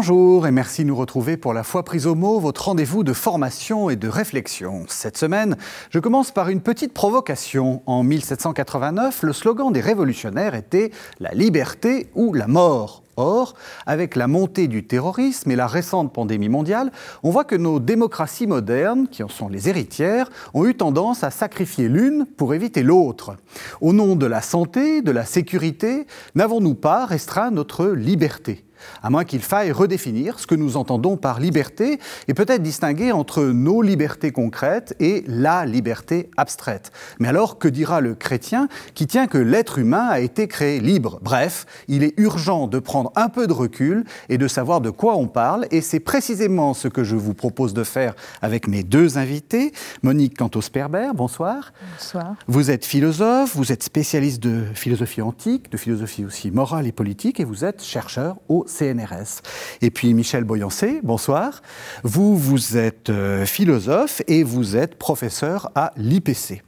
Bonjour et merci de nous retrouver pour la foi prise au mot, votre rendez-vous de formation et de réflexion. Cette semaine, je commence par une petite provocation. En 1789, le slogan des révolutionnaires était La liberté ou la mort. Or, avec la montée du terrorisme et la récente pandémie mondiale, on voit que nos démocraties modernes, qui en sont les héritières, ont eu tendance à sacrifier l'une pour éviter l'autre. Au nom de la santé, de la sécurité, n'avons-nous pas restreint notre liberté? À moins qu'il faille redéfinir ce que nous entendons par liberté et peut-être distinguer entre nos libertés concrètes et la liberté abstraite. Mais alors, que dira le chrétien qui tient que l'être humain a été créé libre? Bref, il est urgent de prendre un peu de recul et de savoir de quoi on parle, et c'est précisément ce que je vous propose de faire avec mes deux invités. Monique Cantos-Perber, bonsoir. Bonsoir. Vous êtes philosophe, vous êtes spécialiste de philosophie antique, de philosophie aussi morale et politique, et vous êtes chercheur au CNRS. Et puis Michel Boyancé, bonsoir. Vous, vous êtes euh, philosophe et vous êtes professeur à l'IPC.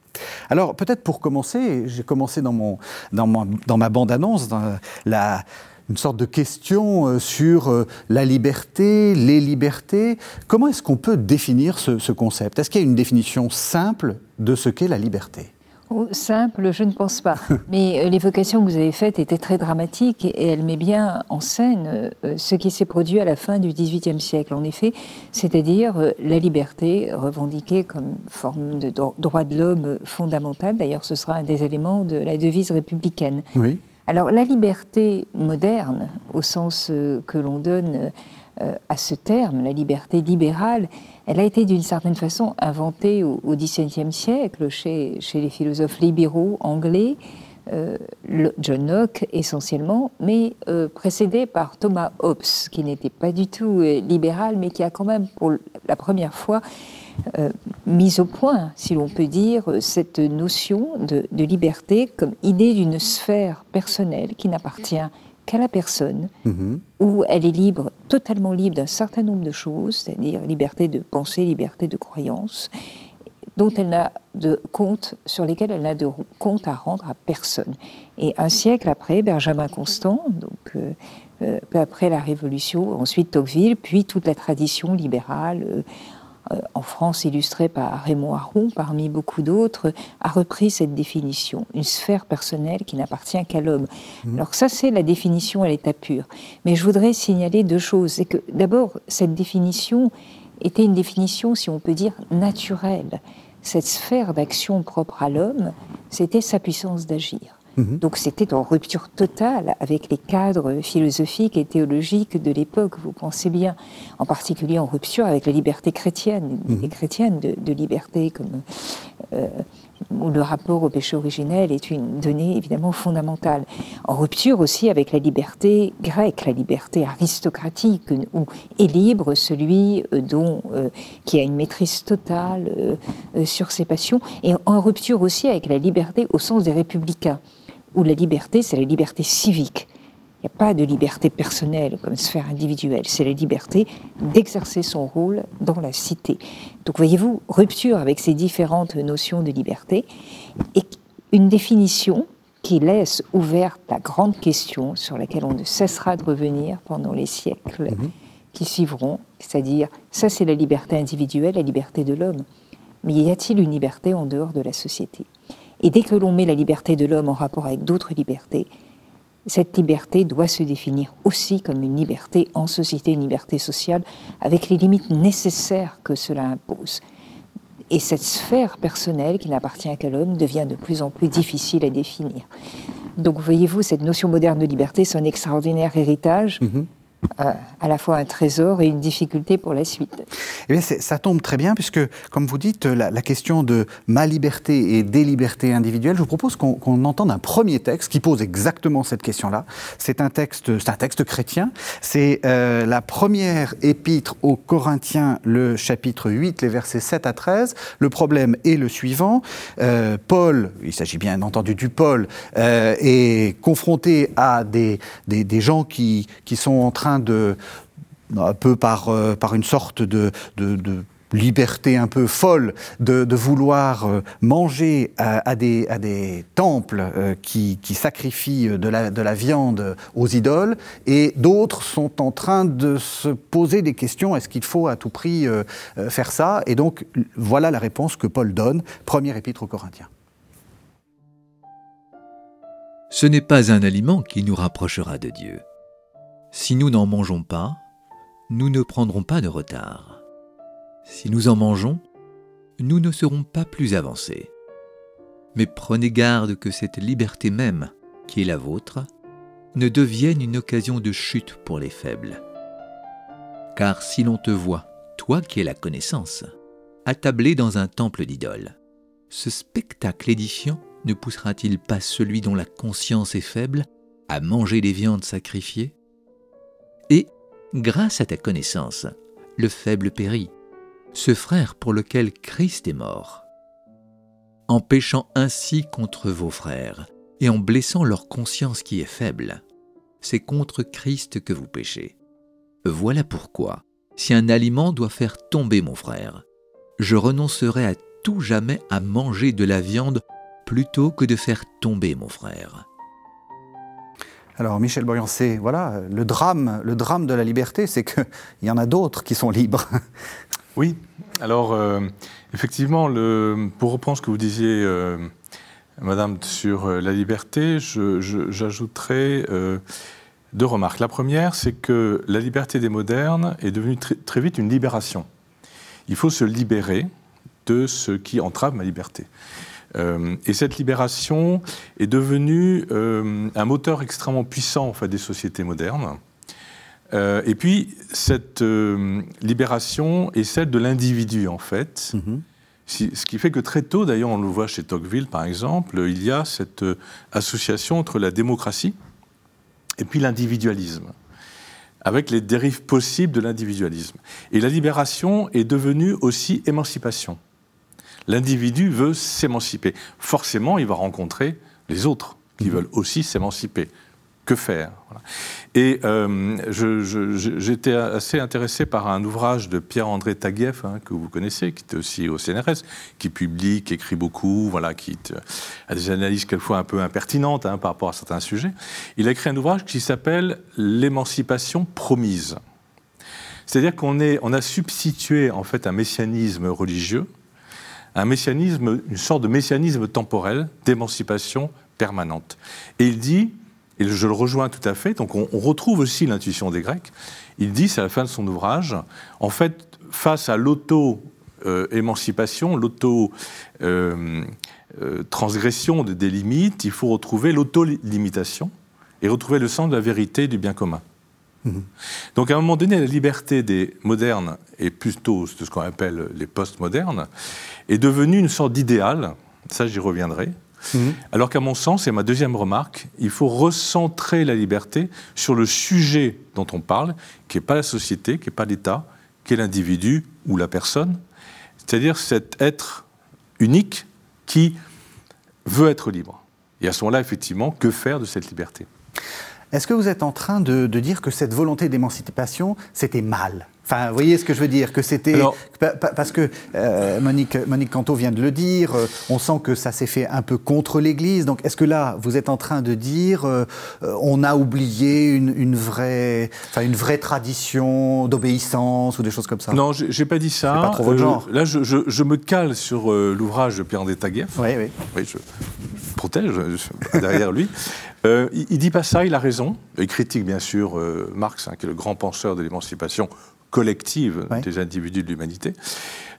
Alors peut-être pour commencer, j'ai commencé dans, mon, dans, ma bande-annonce, la, une sorte de question euh, sur euh, la liberté, les libertés. Comment est-ce qu'on peut définir ce concept? Est-ce qu'il y a une définition simple de ce qu'est la liberté? Simple, je ne pense pas. Mais euh, l'évocation que vous avez faite était très dramatique et elle met bien en scène euh, ce qui s'est produit à la fin du XVIIIe siècle, en effet, c'est-à-dire euh, la liberté revendiquée comme forme de droit de l'homme fondamental. D'ailleurs, ce sera un des éléments de la devise républicaine. Oui. Alors, la liberté moderne, au sens que l'on donne à ce terme, la liberté libérale, elle a été d'une certaine façon inventée au XVIIe siècle chez, les philosophes libéraux anglais, euh, John Locke essentiellement, mais euh, précédée par Thomas Hobbes, qui n'était pas du tout euh, libéral, mais qui a quand même pour la première fois mis au point, si l'on peut dire, cette notion de, de liberté comme idée d'une sphère personnelle qui n'appartient qu'à la personne, mhm. où elle est libre, totalement libre d'un certain nombre de choses, c'est-à-dire liberté de pensée, liberté de croyance, dont elle n'a de compte, sur lesquels elle n'a de compte à rendre à personne. Et un siècle après, Benjamin Constant, donc euh, euh, peu après la Révolution, ensuite Tocqueville, puis toute la tradition libérale. Euh, en France illustré par Raymond Aron, parmi beaucoup d'autres, a repris cette définition, une sphère personnelle qui n'appartient qu'à l'homme. Mmh. Alors ça, c'est la définition à l'état pur. Mais je voudrais signaler deux choses. C'est que d'abord, cette définition était une définition, si on peut dire, naturelle. Cette sphère d'action propre à l'homme, c'était sa puissance d'agir. Mhm. Donc c'était en rupture totale avec les cadres philosophiques et théologiques de l'époque, vous pensez bien, en particulier en rupture avec la liberté chrétienne, les mhm. chrétiennes de, liberté, comme, euh, où le rapport au péché originel est une donnée évidemment fondamentale. En rupture aussi avec la liberté grecque, la liberté aristocratique, où est libre celui euh, dont, euh, qui a une maîtrise totale sur ses passions, et en rupture aussi avec la liberté au sens des républicains où la liberté, c'est la liberté civique. Il n'y a pas de liberté personnelle comme sphère individuelle, c'est la liberté d'exercer son rôle dans la cité. Donc voyez-vous, rupture avec ces différentes notions de liberté et une définition qui laisse ouverte la grande question sur laquelle on ne cessera de revenir pendant les siècles mhm. qui suivront, c'est-à-dire ça c'est la liberté individuelle, la liberté de l'homme. Mais y a-t-il une liberté en dehors de la société? Et dès que l'on met la liberté de l'homme en rapport avec d'autres libertés, cette liberté doit se définir aussi comme une liberté en société, une liberté sociale, avec les limites nécessaires que cela impose. Et cette sphère personnelle qui n'appartient qu'à l'homme devient de plus en plus difficile à définir. Donc voyez-vous, cette notion moderne de liberté, c'est un extraordinaire héritage. Mm-hmm. Euh, à la fois un trésor et une difficulté pour la suite. Eh bien, ça tombe très bien, puisque, comme vous dites, la, question de ma liberté et des libertés individuelles, je vous propose qu'on entende un premier texte qui pose exactement cette question-là. C'est un texte, un texte chrétien. C'est euh, la première épître aux Corinthiens, le chapitre 8, les versets 7 à 13. Le problème est le suivant. Euh, Paul, il s'agit bien entendu du Paul, est confronté à des, des, des gens qui, qui sont en train de, un peu par, euh, par une sorte de, de, liberté un peu folle de, vouloir manger à, des, à des, temples qui, sacrifient de la, de la, viande aux idoles, et d'autres sont en train de se poser des questions, est-ce qu'il faut à tout prix faire ça? Et donc voilà la réponse que Paul donne, premier épître aux Corinthiens. Ce n'est pas un aliment qui nous rapprochera de Dieu. Si nous n'en mangeons pas, nous ne prendrons pas de retard. Si nous en mangeons, nous ne serons pas plus avancés. Mais prenez garde que cette liberté même, qui est la vôtre, ne devienne une occasion de chute pour les faibles. Car si l'on te voit, toi qui es la connaissance, attablé dans un temple d'idoles, ce spectacle édifiant ne poussera-t-il pas celui dont la conscience est faible à manger des viandes sacrifiées? Et, grâce à ta connaissance, le faible périt, ce frère pour lequel Christ est mort. En péchant ainsi contre vos frères, et en blessant leur conscience qui est faible, c'est contre Christ que vous péchez. Voilà pourquoi, si un aliment doit faire tomber mon frère, je renoncerai à tout jamais à manger de la viande plutôt que de faire tomber mon frère. Alors Michel Boyancé, voilà, le drame, le drame de la liberté, c'est qu'il y en a d'autres qui sont libres. Oui, alors euh, effectivement, pour reprendre ce que vous disiez, euh, Madame, sur euh, la liberté, j'ajouterai deux remarques. La première, c'est que la liberté des modernes est devenue très vite une libération. Il faut se libérer de ce qui entrave ma liberté. Euh, et cette libération est devenue euh, un moteur extrêmement puissant en fait, des sociétés modernes. Euh, et puis, cette libération est celle de l'individu, en fait. Mm-hmm. ce qui fait que très tôt, d'ailleurs, on le voit chez Tocqueville, par exemple, il y a cette association entre la démocratie et puis l'individualisme avec les dérives possibles de l'individualisme. Et la libération est devenue aussi émancipation. L'individu veut s'émanciper. Forcément, il va rencontrer les autres qui mhm. veulent aussi s'émanciper. Que faire Et euh, j'étais assez intéressé par un ouvrage de Pierre-André Taguieff, hein, que vous connaissez, qui était aussi au CNRS, qui publie, qui écrit beaucoup, voilà, qui a des analyses quelquefois un peu impertinentes hein, par rapport à certains sujets. Il a écrit un ouvrage qui s'appelle L'émancipation promise. C'est-à-dire qu'on on a substitué en fait un messianisme religieux un messianisme, une sorte de messianisme temporel d'émancipation permanente. Et il dit, et je le rejoins tout à fait, donc on, retrouve aussi l'intuition des Grecs, il dit, c'est à la fin de son ouvrage, en fait, face à l'auto-émancipation, l'auto-transgression des limites, il faut retrouver l'auto-limitation et retrouver le sens de la vérité du bien commun. Mhm. Donc à un moment donné, la liberté des modernes, et plutôt de ce qu'on appelle les postmodernes, est devenue une sorte d'idéal, ça j'y reviendrai, mhm. alors qu'à mon sens, et ma deuxième remarque, il faut recentrer la liberté sur le sujet dont on parle, qui n'est pas la société, qui n'est pas l'État, qui est l'individu ou la personne, c'est-à-dire cet être unique qui veut être libre. Et à ce moment-là, effectivement, que faire de cette liberté? Est-ce que vous êtes en train de, dire que cette volonté d'émancipation, c'était mal? Enfin, vous voyez ce que je veux dire Que c'était parce que euh, Monique Monique Canto vient de le dire. Euh, on sent que ça s'est fait un peu contre l'Église. Donc, est-ce que là, vous êtes en train de dire euh, on a oublié une, vraie, enfin une vraie tradition d'obéissance ou des choses comme ça? Non, j'ai pas dit ça. Pas trop votre genre. Là, je, me cale sur l'ouvrage de Pierre Taguieff. Oui, oui. Oui, je protège derrière lui. Il, il dit pas ça. Il a raison. Il critique bien sûr Marx, hein, qui est le grand penseur de l'émancipation collective des individus de l'humanité.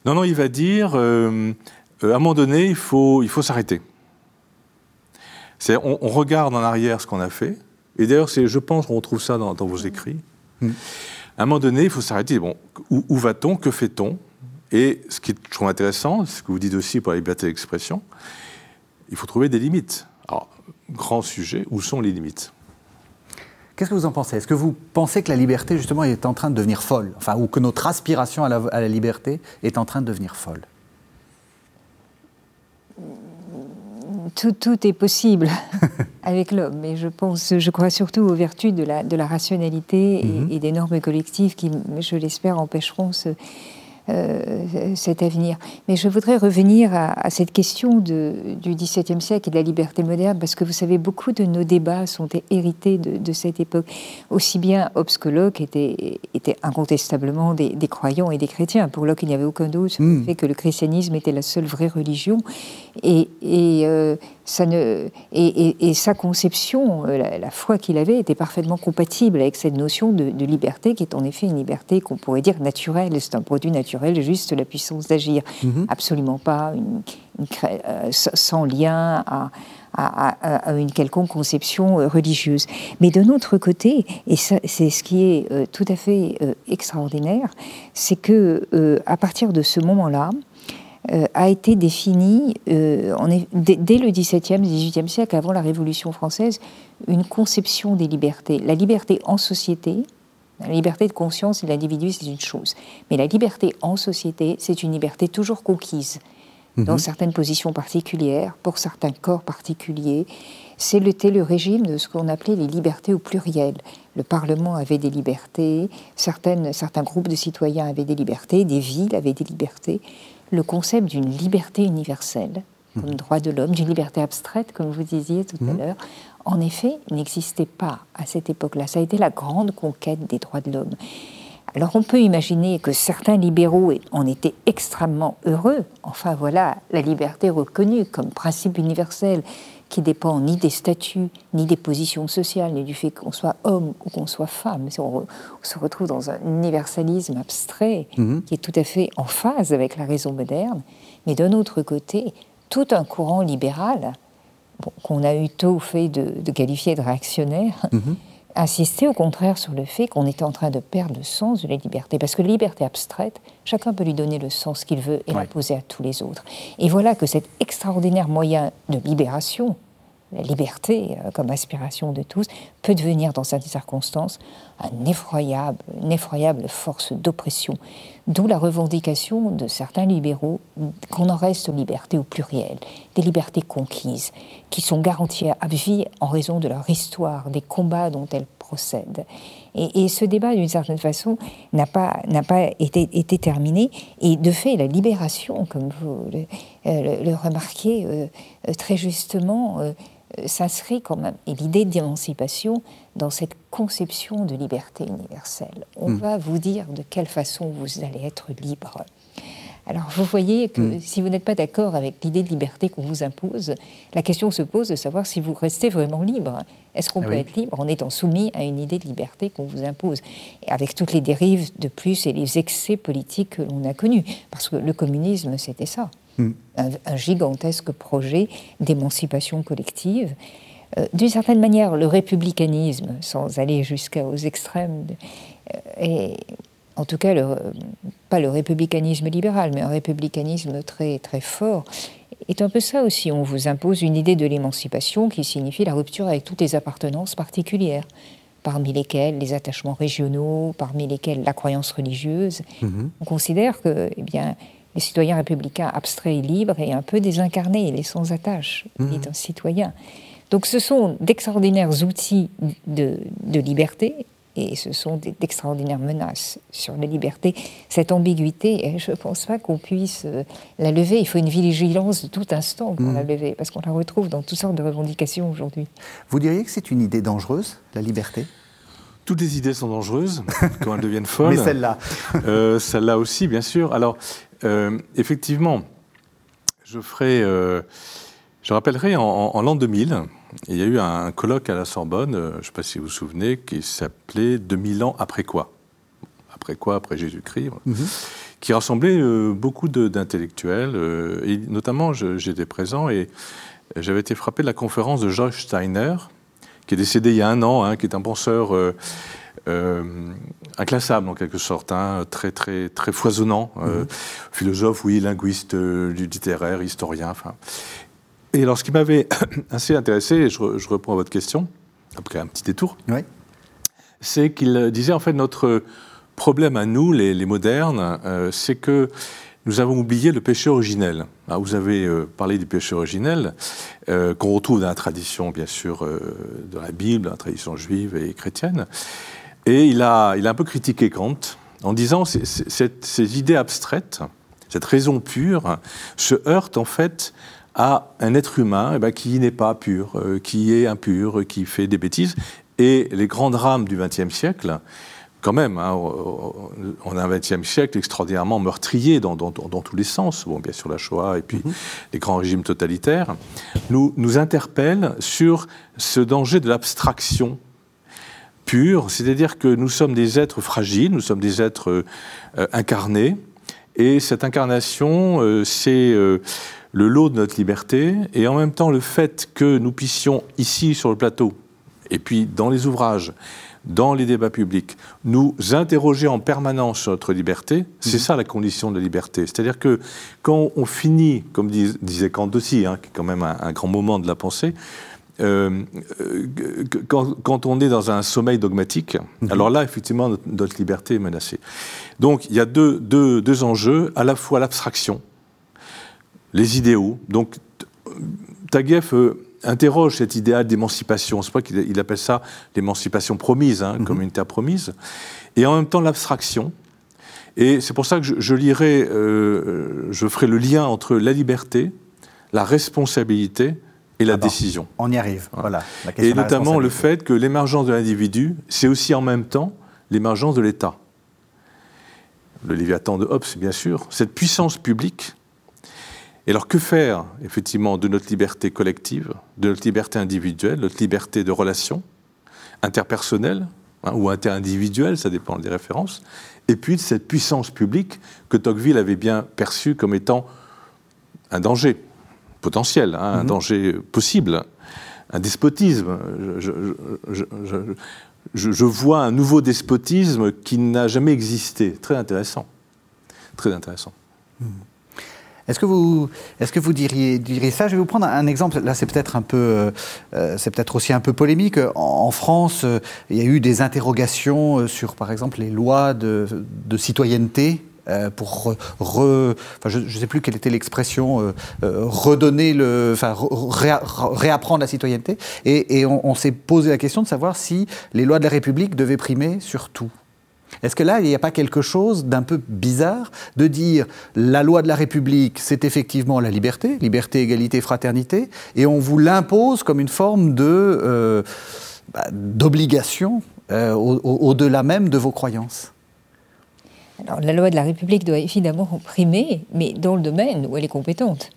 Non, non, il va dire, euh, à un moment donné, il faut, il faut s'arrêter. On, on, regarde en arrière ce qu'on a fait, et d'ailleurs, je pense qu'on retrouve ça dans, vos écrits. Mm. À un moment donné, il faut s'arrêter. Bon, où, où va-t-on? Que fait-on? Et ce qui est, je trouve intéressant, ce que vous dites aussi pour la liberté d'expression, il faut trouver des limites. Alors, grand sujet, où sont les limites? Qu'est-ce que vous en pensez? Est-ce que vous pensez que la liberté, justement, est en train de devenir folle? Enfin, ou que notre aspiration à la, liberté est en train de devenir folle? Tout, est possible avec l'homme, mais je pense, je crois surtout aux vertus de la, de la rationalité et, mhm. des normes collectives qui, je l'espère, empêcheront ce, euh, cet avenir. Mais je voudrais revenir à, cette question de, du XVIIe siècle et de la liberté moderne, parce que vous savez, beaucoup de nos débats sont hérités de, cette époque. Aussi bien Hobbes que Locke étaient, étaient incontestablement des, croyants et des chrétiens. Pour Locke, il n'y avait aucun doute sur le hmm. fait que le christianisme était la seule vraie religion. Et, et euh, ça ne, et, sa conception, euh, la, foi qu'il avait, était parfaitement compatible avec cette notion de, liberté, qui est en effet une liberté qu'on pourrait dire naturelle. C'est un produit naturel, juste la puissance d'agir. Mhm. Absolument pas euh, sans lien à, une quelconque conception euh, religieuse. Mais d'un autre côté, et c'est ce qui est tout à fait extraordinaire, c'est que à partir de ce moment-là, euh, a été définie euh, dès, le XVIIe, XVIIIe siècle, avant la Révolution française, une conception des libertés. La liberté en société, la liberté de conscience et de l'individu, c'est une chose. Mais la liberté en société, c'est une liberté toujours conquise dans mhm. certaines positions particulières, pour certains corps particuliers. C'était le régime de ce qu'on appelait les libertés au pluriel. Le Parlement avait des libertés, certaines, certains groupes de citoyens avaient des libertés, des villes avaient des libertés le concept d'une liberté universelle, comme mhm. droit de l'homme, d'une liberté abstraite, comme vous disiez tout à mhm. l'heure, en effet, n'existait pas à cette époque-là. Ça a été la grande conquête des droits de l'homme. Alors on peut imaginer que certains libéraux en étaient extrêmement heureux. Enfin voilà, la liberté reconnue comme principe universel qui dépend ni des statuts, ni des positions sociales, ni du fait qu'on soit homme ou qu'on soit femme. On, se retrouve dans un universalisme abstrait mhm. qui est tout à fait en phase avec la raison moderne. Mais d'un autre côté, tout un courant libéral, qu'on a eu tôt fait de, qualifier de réactionnaire, mhm. insistait au contraire sur le fait qu'on était en train de perdre le sens de la liberté. Parce que la liberté abstraite, chacun peut lui donner le sens qu'il veut et l'imposer à tous les autres. Et voilà que cet extraordinaire moyen de libération, la liberté euh, comme aspiration de tous, peut devenir dans certaines circonstances une effroyable force d'oppression. D'où la revendication de certains libéraux qu'on en reste aux libertés au pluriel, des libertés conquises, qui sont garanties à vie en raison de leur histoire, des combats dont elles procèdent. Et, ce débat, d'une certaine façon, n'a pas, n'a pas été, été, terminé. Et de fait, la libération, comme vous le, euh, remarquez euh, très justement, s'inscrit quand même, et l'idée d'émancipation, dans cette conception de liberté universelle. On hmm. va vous dire de quelle façon vous allez être libre. Alors vous voyez que hmm. si vous n'êtes pas d'accord avec l'idée de liberté qu'on vous impose, la question se pose de savoir si vous restez vraiment libre. Est-ce qu'on ah peut être libre en étant soumis à une idée de liberté qu'on vous impose et Avec toutes les dérives de plus et les excès politiques que l'on a connus? Parce que le communisme, c'était ça. Un, gigantesque projet d'émancipation collective. Euh, d'une certaine manière, le républicanisme, sans aller jusqu'aux extrêmes, et euh, en tout cas, pas le républicanisme libéral, mais un républicanisme très, très fort, est un peu ça aussi. On vous impose une idée de l'émancipation qui signifie la rupture avec toutes les appartenances particulières, parmi lesquelles les attachements régionaux, parmi lesquels la croyance religieuse. Mm-hmm. On considère que, eh bien, les citoyens républicains abstraits et libres et un peu désincarnés, les sans attache, mmh. est un citoyen. Donc ce sont d'extraordinaires outils de, liberté et ce sont d'extraordinaires menaces sur la liberté. Cette ambiguïté, je ne pense pas qu'on puisse euh, la lever. Il faut une vigilance de tout instant pour mmh. la lever, parce qu'on la retrouve dans toutes sortes de revendications aujourd'hui. Vous diriez que c'est une idée dangereuse, la liberté? Toutes les idées sont dangereuses quand elles deviennent folles. Mais celle-là. euh, celle-là aussi, bien sûr. Alors, euh, effectivement, je ferai. Euh, je rappellerai en, l'an 2000, il y a eu un, colloque à la Sorbonne, euh, je ne sais pas si vous vous souvenez, qui s'appelait 2000 ans après quoi Après quoi Après Jésus-Christ mhm. qui rassemblait beaucoup d'intellectuels, et notamment j'étais présent et j'avais été frappé de la conférence de George Steiner, qui est décédé il y a un an, hein, qui est un penseur euh, inclassable en quelque sorte, hein, très très très foisonnant, euh, mhm. philosophe, oui, linguiste, euh, littéraire, historien. Enfin. Et alors, ce qui m'avait assez intéressé, et je, je, réponds à votre question après un petit détour, c'est qu'il disait en fait notre problème à nous, les, modernes, c'est que nous avons oublié le péché originel. vous avez parlé du péché originel, qu'on retrouve dans la tradition, bien sûr, de la Bible, dans la tradition juive et chrétienne. Et il a, il a un peu critiqué Kant en disant ces, ces idées abstraites, cette raison pure, se heurtent en fait à un être humain eh ben, qui n'est pas pur, euh, qui est impur, qui fait des bêtises. Et les grands drames du XXe siècle, quand même, hein, on a un XXe siècle extraordinairement meurtrier dans, tous les sens, bon, bien sûr la Shoah et puis mhm. les grands régimes totalitaires, nous, nous interpellent sur ce danger de l'abstraction pure, c'est-à-dire que nous sommes des êtres fragiles, nous sommes des êtres euh, incarnés, et cette incarnation, euh, c'est le lot de notre liberté, et en même temps le fait que nous puissions ici sur le plateau, et puis dans les ouvrages, dans les débats publics, nous interroger en permanence sur notre liberté, c'est mhm. ça la condition de la liberté. C'est-à-dire que quand on finit, comme disait Kant aussi, hein, qui est quand même un, grand moment de la pensée, euh, euh, quand, on est dans un sommeil dogmatique, mhm. alors là, effectivement, notre, liberté est menacée. Donc, il y a deux, deux enjeux, à la fois l'abstraction, les idéaux. Donc, Taguieff euh, interroge cet idéal d'émancipation. C'est pas qu'il appelle ça l'émancipation promise, hein, mhm. comme une terre promise, et en même temps l'abstraction. Et c'est pour ça que je, lirai, euh, je ferai le lien entre la liberté, la responsabilité et la décision. On y arrive. Voilà. et notamment le fait que l'émergence de l'individu, c'est aussi en même temps l'émergence de l'État. Le Léviathan de Hobbes, bien sûr, cette puissance publique et alors que faire, effectivement, de notre liberté collective, de notre liberté individuelle, notre liberté de relation interpersonnelle hein, ou interindividuelle, ça dépend des références, et puis de cette puissance publique que Tocqueville avait bien perçue comme étant un danger potentiel, hein, un mhm. danger possible, un despotisme. Je, vois un nouveau despotisme qui n'a jamais existé. Très intéressant. Très intéressant. Mhm. Est-ce que vous, est-ce que vous diriez, diriez, ça? Je vais vous prendre un exemple. Là, c'est peut-être un peu, euh, c'est peut-être aussi un peu polémique. En, France, euh, il y a eu des interrogations euh, sur, par exemple, les lois de, citoyenneté. Pour re, enfin, je ne sais plus quelle était l'expression, redonner le, enfin, réapprendre la citoyenneté. Et, on, s'est posé la question de savoir si les lois de la République devaient primer sur tout. Est-ce que là, il n'y a pas quelque chose d'un peu bizarre de dire la loi de la République, c'est effectivement la liberté, liberté, égalité, fraternité, et on vous l'impose comme une forme de euh, bah, d'obligation euh, au-delà même de vos croyances? Alors, la loi de la République doit évidemment primer, mais dans le domaine où elle est compétente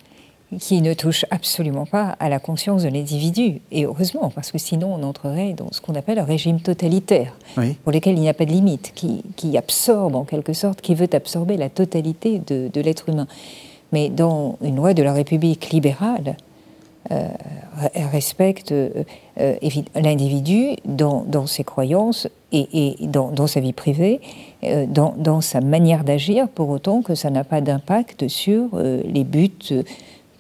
qui ne touche absolument pas à la conscience de l'individu. Et heureusement, parce que sinon on entrerait dans ce qu'on appelle un régime totalitaire, pour lequel il n'y a pas de limite, qui, absorbe en quelque sorte, qui veut absorber la totalité de, l'être humain. Mais dans une loi de la République libérale, euh, elle respecte euh, euh, l'individu dans, ses croyances et, dans, sa vie privée, dans, sa manière d'agir, pour autant que ça n'a pas d'impact sur les buts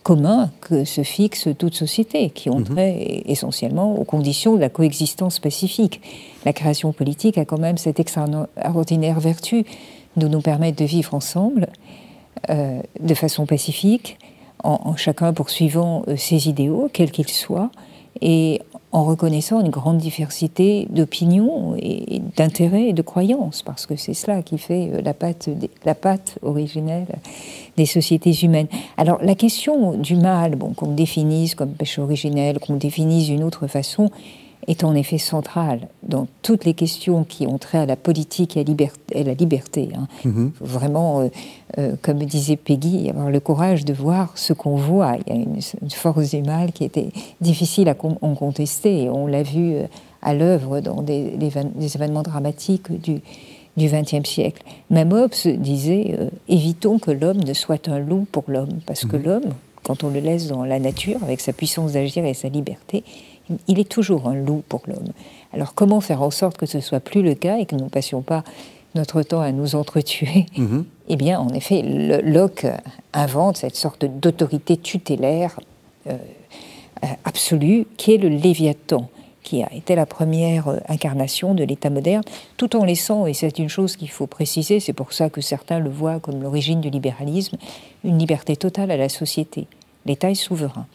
communs que se fixe toute société, qui ont mhm. trait essentiellement aux conditions de la coexistence pacifique. La création politique a quand même cette extraordinaire vertu de nous permettre de vivre ensemble euh, de façon pacifique, en, chacun poursuivant euh, ses idéaux, quels qu'ils soient, et en reconnaissant une grande diversité d'opinions et d'intérêts et de croyances, parce que c'est cela qui fait euh, la patte, la patte originelle des sociétés humaines. Alors la question du mal, bon, qu'on définisse comme péché originel, qu'on définisse d'une autre façon, est en effet centrale dans toutes les questions qui ont trait à la politique et à, la liberté. Hein. Mm-hmm. Vraiment, euh, euh, comme disait Peggy, avoir le courage de voir ce qu'on voit. Il y a une, force du mal qui était difficile à en contester. Et on l'a vu euh, à l'œuvre dans des, événements dramatiques du XXe siècle. Même Hobbes disait évitons que l'homme ne soit un loup pour l'homme, parce que mm-hmm. l'homme, quand on le laisse dans la nature, avec sa puissance d'agir et sa liberté, il est toujours un loup pour l'homme. Alors comment faire en sorte que ce soit plus le cas et que nous ne passions pas notre temps à nous entretuer? Mhm. Eh bien, en effet, Locke invente cette sorte d'autorité tutélaire euh, euh, absolue qui est le Léviathan qui a été la première euh, incarnation de l'État moderne, tout en laissant, et c'est une chose qu'il faut préciser, c'est pour ça que certains le voient comme l'origine du libéralisme, une liberté totale à la société. L'État est souverain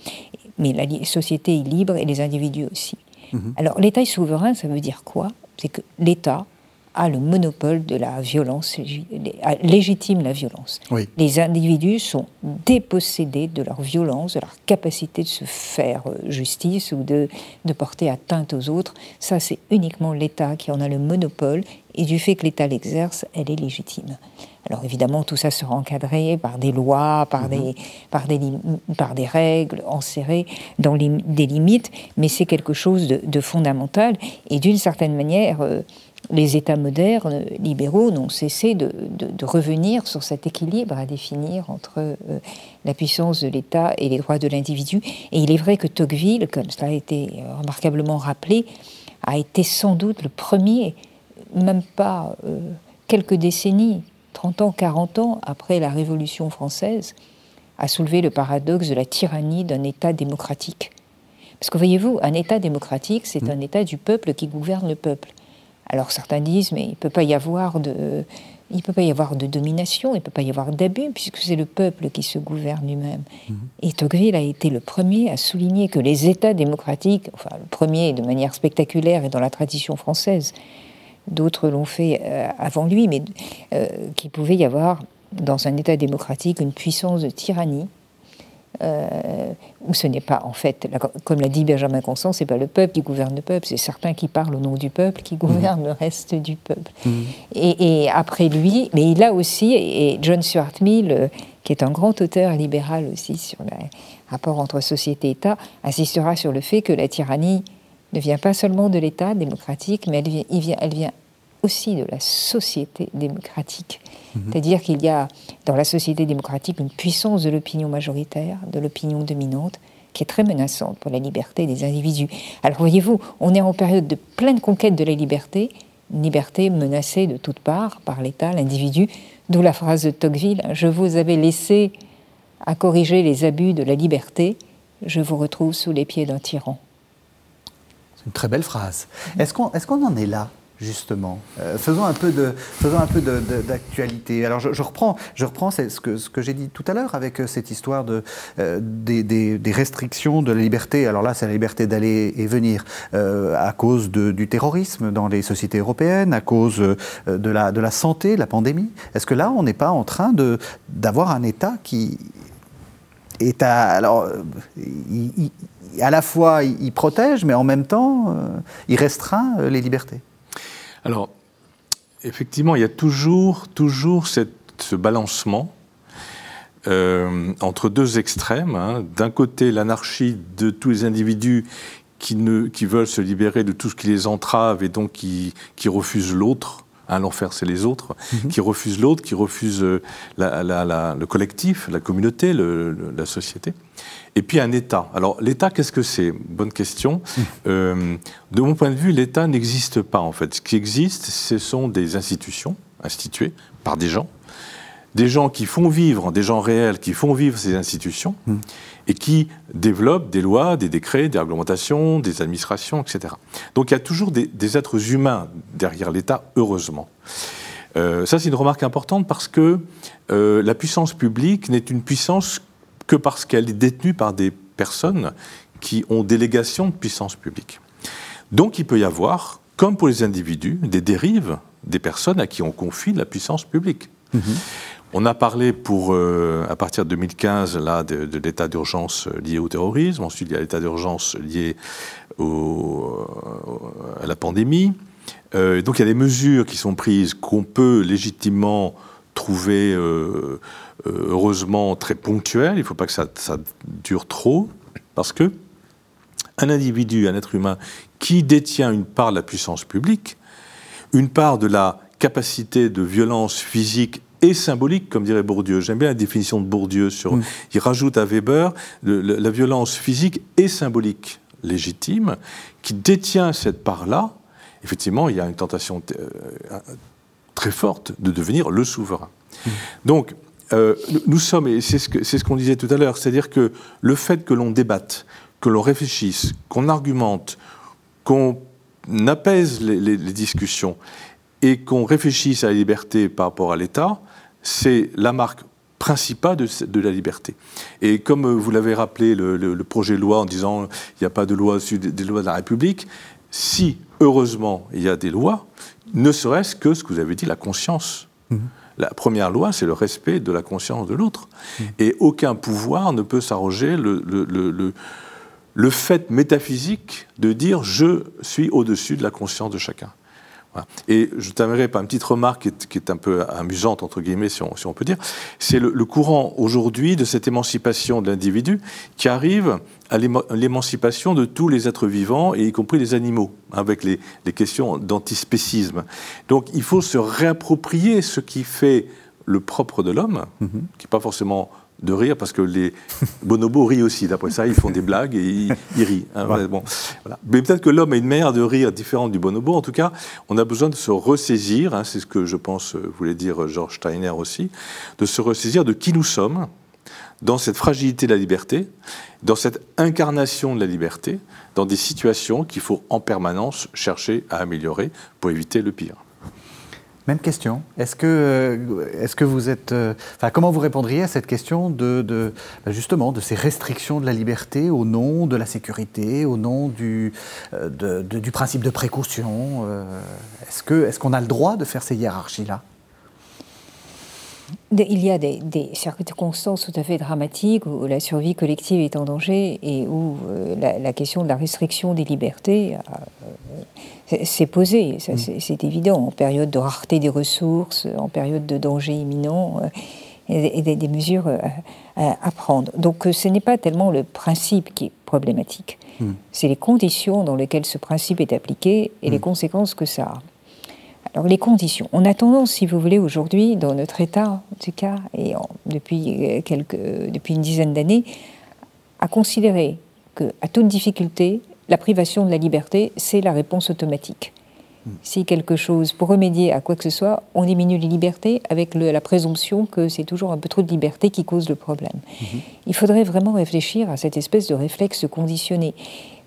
mais la société est libre et les individus aussi. Mhm. Alors l'État est souverain, ça veut dire quoi? C'est que l'État a le monopole de la violence, légitime la violence. Les individus sont dépossédés de leur violence, de leur capacité de se faire euh, justice ou de, de porter atteinte aux autres. Ça, c'est uniquement l'État qui en a le monopole, et du fait que l'État l'exerce, elle est légitime. Alors évidemment, tout ça sera encadré par des lois, par, des, mhm. par, des, par des règles enserrées dans des limites, mais c'est quelque chose de, fondamental. Et d'une certaine manière, euh, les États modernes libéraux n'ont cessé de, revenir sur cet équilibre à définir entre euh, la puissance de l'État et les droits de l'individu. Et il est vrai que Tocqueville, comme cela a été euh, remarquablement rappelé, a été sans doute le premier, même pas quelques décennies, 30 ans, 40 ans après la Révolution française, à soulever le paradoxe de la tyrannie d'un État démocratique. Parce que voyez-vous, un État démocratique, c'est un État du peuple qui gouverne le peuple. Alors certains disent, mais il ne peut pas y avoir de, il peut pas y avoir de domination, il ne peut pas y avoir d'abus, puisque c'est le peuple qui se gouverne lui-même. Mhm. Et Tocqueville a été le premier à souligner que les États démocratiques, enfin le premier de manière spectaculaire et dans la tradition française, d'autres l'ont fait euh, avant lui, mais euh, qu'il pouvait y avoir dans un État démocratique une puissance de tyrannie, euh, où ce n'est pas, en fait, comme l'a dit Benjamin Constant, c'est pas le peuple qui gouverne le peuple, c'est certains qui parlent au nom du peuple qui gouvernent le reste du peuple. Mmh. Et, après lui, mais il a aussi, et John Stuart Mill, qui est un grand auteur libéral aussi sur le rapport entre société et État, insistera sur le fait que la tyrannie ne vient pas seulement de l'État démocratique, mais elle vient, vient, elle vient aussi de la société démocratique. Mhm. C'est-à-dire qu'il y a dans la société démocratique une puissance de l'opinion majoritaire, de l'opinion dominante, qui est très menaçante pour la liberté des individus. Alors voyez-vous, on est en période de pleine conquête de la liberté, une liberté menacée de toutes parts par l'État, l'individu, d'où la phrase de Tocqueville, je vous avais laissé à corriger les abus de la liberté, je vous retrouve sous les pieds d'un tyran. C'est une très belle phrase. Est-ce qu'on est, en est là justement? Euh, faisons un peu de, faisons un peu d'actualité. Alors je, reprends, je reprends ce que, ce que j'ai dit tout à l'heure avec euh, cette histoire de, euh, des, des, restrictions de la liberté. Alors là, c'est la liberté d'aller et venir à cause du terrorisme dans les sociétés européennes, à cause de la, de la santé, de la pandémie. Est-ce que là, on n'est pas en train d'avoir un État qui est à, alors, à la fois il, protège, mais en même temps, euh, il restreint euh, les libertés. Alors, effectivement, il y a toujours, toujours ce balancement euh, entre deux extrêmes. Hein. D'un côté, l'anarchie de tous les individus qui, veulent se libérer de tout ce qui les entrave et donc qui refusent l'autre. Hein, L'enfer, c'est les autres, mhm. qui refusent l'autre, qui refusent le collectif, la communauté, la société et puis un État. Alors l'État, qu'est-ce que c'est? Bonne question. Hum. Euh, de mon point de vue, l'État n'existe pas en fait. Ce qui existe, ce sont des institutions instituées par des gens, des gens qui font vivre, des gens réels qui font vivre ces institutions hum. Et qui développent des lois, des décrets, des réglementations, des administrations, etc. Donc il y a toujours des, êtres humains derrière l'État, heureusement. Euh, ça, c'est une remarque importante parce que euh, la puissance publique n'est une puissance que parce qu'elle est détenue par des personnes qui ont délégation de puissance publique. Donc il peut y avoir, comme pour les individus, des dérives des personnes à qui on confie la puissance publique. Mhm. On a parlé pour, euh, à partir de 2015 là, de, l'état d'urgence lié au terrorisme, ensuite il y a l'état d'urgence lié au, à la pandémie. Euh, donc il y a des mesures qui sont prises qu'on peut légitimement trouver euh, euh, heureusement très ponctuel, il ne faut pas que ça, dure trop, parce que un individu, un être humain qui détient une part de la puissance publique, une part de la capacité de violence physique et symbolique, comme dirait Bourdieu. J'aime bien la définition de Bourdieu sur. Il rajoute à Weber la violence physique et symbolique légitime, qui détient cette part-là. Effectivement, il y a une tentation euh, très forte de devenir le souverain. Donc, euh, nous sommes, et c'est ce qu'on disait tout à l'heure, c'est-à-dire que le fait que l'on débatte, que l'on réfléchisse, qu'on argumente, qu'on apaise les, discussions et qu'on réfléchisse à la liberté par rapport à l'État, c'est la marque principale de, la liberté. Et comme vous l'avez rappelé, le, projet de loi en disant il n'y a pas de loi au-dessus des lois de la République, si heureusement, il y a des lois, ne serait-ce que ce que vous avez dit, la conscience. Mhm. La première loi, c'est le respect de la conscience de l'autre. Mhm. Et aucun pouvoir ne peut s'arroger le, le, le, fait métaphysique de dire je suis au-dessus de la conscience de chacun. Et je terminerai par une petite remarque qui est, un peu amusante, entre guillemets, si on, peut dire. C'est le, courant aujourd'hui de cette émancipation de l'individu qui arrive à l'émancipation de tous les êtres vivants, et y compris les animaux, avec les, les questions d'antispécisme. Donc il faut se réapproprier ce qui fait le propre de l'homme, mm-hmm. qui n'est pas forcément de rire parce que les bonobos rient aussi. D'après ça, ils font des blagues et ils, rient. Hein, bon, Mais peut-être que l'homme a une manière de rire différente du bonobo. En tout cas, on a besoin de se ressaisir, hein, c'est ce que je pense euh, voulait dire Georges Steiner aussi, de se ressaisir de qui nous sommes dans cette fragilité de la liberté, dans cette incarnation de la liberté, dans des situations qu'il faut en permanence chercher à améliorer pour éviter le pire. Même question. Est-ce que, euh, est que vous êtes. Euh, enfin, comment vous répondriez à cette question de, de bah, justement de ces restrictions de la liberté au nom de la sécurité, au nom du, euh, du principe de précaution Est-ce qu'on est qu'on a le droit de faire ces hiérarchies-là? Il y a des, circonstances tout à fait dramatiques où la survie collective est en danger et où euh, la, question de la restriction des libertés euh, s'est posée. Mm. C'est évident, en période de rareté des ressources, en période de danger imminent, euh, et, des, mesures à, prendre. Donc ce n'est pas tellement le principe qui est problématique, mm. c'est les conditions dans lesquelles ce principe est appliqué et les mm. conséquences que ça a. Alors les conditions. On a tendance, si vous voulez, aujourd'hui, dans notre État, en tout cas, et depuis, euh, quelques, depuis une dizaine d'années, à considérer que, à toute difficulté, la privation de la liberté, c'est la réponse automatique. Hmm. Si quelque chose, pour remédier à quoi que ce soit, on diminue les libertés avec la présomption que c'est toujours un peu trop de liberté qui cause le problème. Hmm. Il faudrait vraiment réfléchir à cette espèce de réflexe conditionné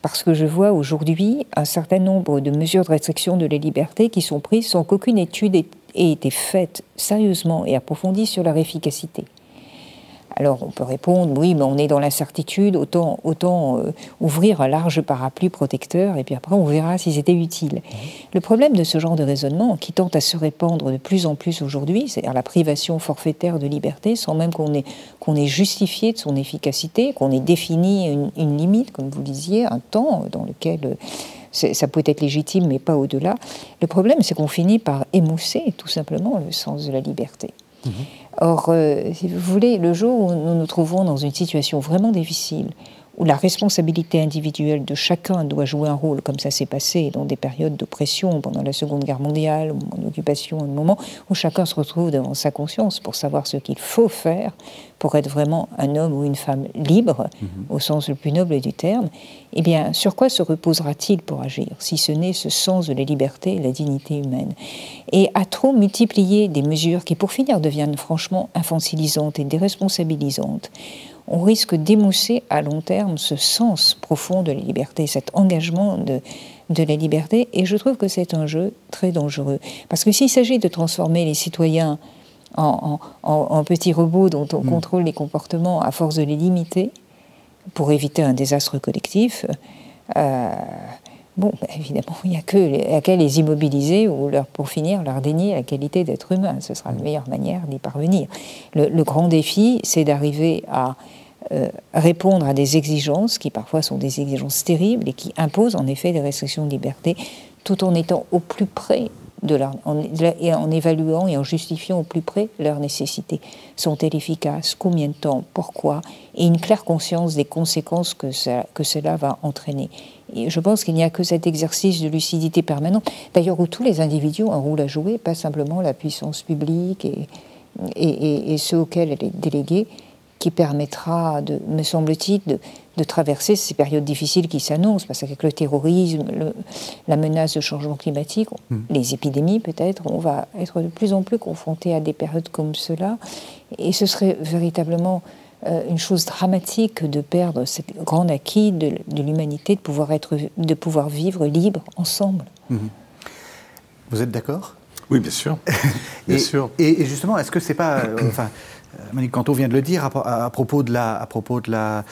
parce que je vois aujourd'hui un certain nombre de mesures de restriction de la liberté qui sont prises sans qu'aucune étude ait été faite sérieusement et approfondie sur leur efficacité. Alors on peut répondre, oui, mais on est dans l'incertitude, autant, autant euh, ouvrir un large parapluie protecteur et puis après on verra si c'était utile. Le problème de ce genre de raisonnement, qui tente à se répandre de plus en plus aujourd'hui, c'est-à-dire la privation forfaitaire de liberté, sans même qu'on ait, justifié de son efficacité, qu'on ait défini une, limite, comme vous disiez, un temps dans lequel euh, ça peut être légitime, mais pas au-delà. Le problème, c'est qu'on finit par émousser tout simplement le sens de la liberté. Mhm. Or, euh, si vous voulez, le jour où nous nous trouvons dans une situation vraiment difficile, où la responsabilité individuelle de chacun doit jouer un rôle, comme ça s'est passé dans des périodes d'oppression pendant la Seconde Guerre mondiale, ou en occupation, un moment où chacun se retrouve devant sa conscience pour savoir ce qu'il faut faire pour être vraiment un homme ou une femme libre, mhm. au sens le plus noble du terme, eh bien, sur quoi se reposera-t-il pour agir, si ce n'est ce sens de la liberté et la dignité humaine? Et à trop multiplier des mesures qui, pour finir, deviennent franchement infantilisantes et déresponsabilisantes, on risque d'émousser à long terme ce sens profond de la liberté, cet engagement de, de la liberté. Et je trouve que c'est un jeu très dangereux. Parce que s'il s'agit de transformer les citoyens en, petits robots dont on mm. contrôle les comportements à force de les limiter, pour éviter un désastre collectif, euh, bon, bah, évidemment, il n'y a qu'à les immobiliser ou leur, pour finir leur dénier la qualité d'être humain. Ce sera la meilleure manière d'y parvenir. Le, grand défi, c'est d'arriver à euh, répondre à des exigences qui parfois sont des exigences terribles et qui imposent en effet des restrictions de liberté tout en étant au plus près de leur, en, et en évaluant et en justifiant au plus près leurs nécessités. Sont-elles efficaces? Combien de temps? Pourquoi? Et une claire conscience des conséquences que, cela va entraîner. Et je pense qu'il n'y a que cet exercice de lucidité permanente, d'ailleurs où tous les individus ont un rôle à jouer, pas simplement la puissance publique et ceux auxquels elle est déléguée, qui permettra, de, me semble-t-il, de, traverser ces périodes difficiles qui s'annoncent, parce qu'avec le terrorisme, la menace de changement climatique, hmm. les épidémies peut-être, on va être de plus en plus confronté à des périodes comme cela, et ce serait véritablement euh, une chose dramatique de perdre ce grand acquis de, l'humanité, de pouvoir, être, de pouvoir vivre libre ensemble. Hmm. Vous êtes d'accord? Oui, bien sûr. bien et, sûr. Et, justement, est-ce que c'est pas, euh, enfin, Monique Canto vient de le dire à, propos de la, à propos de la